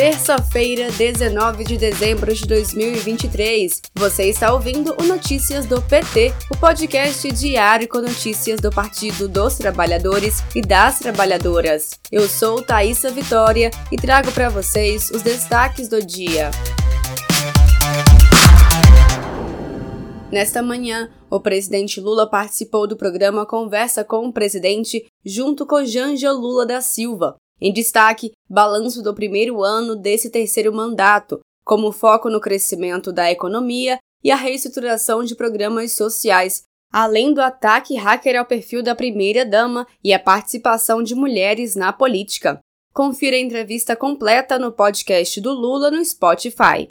terça-feira, 19 de dezembro de 2023. Você está ouvindo o Notícias do PT, o podcast diário com notícias do Partido dos Trabalhadores e das Trabalhadoras. Eu sou Thaisa Vitória e trago para vocês os destaques do dia. Nesta manhã, o presidente Lula participou do programa Conversa com o Presidente junto com Janja Lula da Silva. Em destaque, balanço do primeiro ano desse terceiro mandato, como foco no crescimento da economia e a reestruturação de programas sociais, além do ataque hacker ao perfil da primeira-dama e a participação de mulheres na política. Confira a entrevista completa no podcast do Lula no Spotify.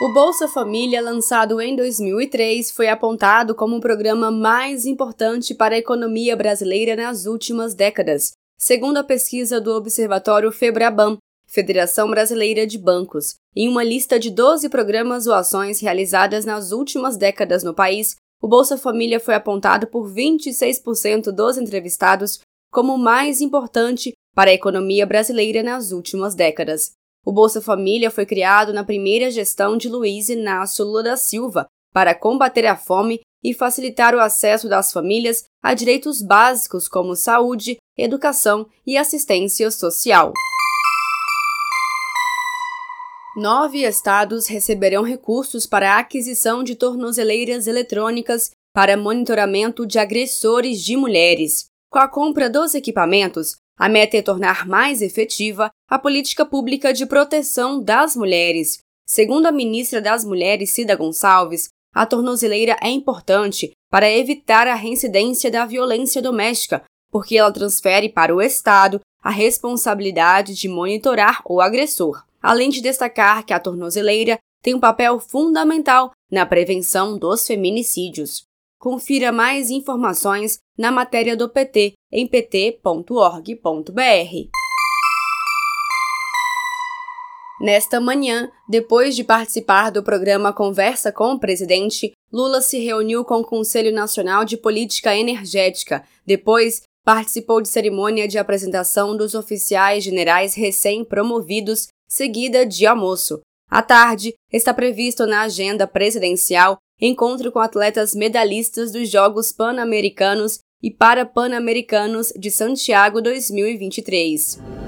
O Bolsa Família, lançado em 2003, foi apontado como o programa mais importante para a economia brasileira nas últimas décadas, segundo a pesquisa do Observatório Febraban, Federação Brasileira de Bancos. Em uma lista de 12 programas ou ações realizadas nas últimas décadas no país, o Bolsa Família foi apontado por 26% dos entrevistados como o mais importante para a economia brasileira nas últimas décadas. O Bolsa Família foi criado na primeira gestão de Luiz Inácio Lula da Silva para combater a fome e facilitar o acesso das famílias a direitos básicos como saúde, educação e assistência social. Nove estados receberão recursos para a aquisição de tornozeleiras eletrônicas para monitoramento de agressores de mulheres. Com a compra dos equipamentos, a meta é tornar mais efetiva a política pública de proteção das mulheres. Segundo a ministra das Mulheres, Cida Gonçalves, a tornozeleira é importante para evitar a reincidência da violência doméstica, porque ela transfere para o Estado a responsabilidade de monitorar o agressor, além de destacar que a tornozeleira tem um papel fundamental na prevenção dos feminicídios. Confira mais informações na matéria do PT em pt.org.br. Nesta manhã, depois de participar do programa Conversa com o Presidente, Lula se reuniu com o Conselho Nacional de Política Energética. Depois, participou de cerimônia de apresentação dos oficiais generais recém-promovidos, seguida de almoço. À tarde, está previsto na agenda presidencial encontro com atletas medalhistas dos Jogos Pan-Americanos e Parapan-Americanos de Santiago 2023.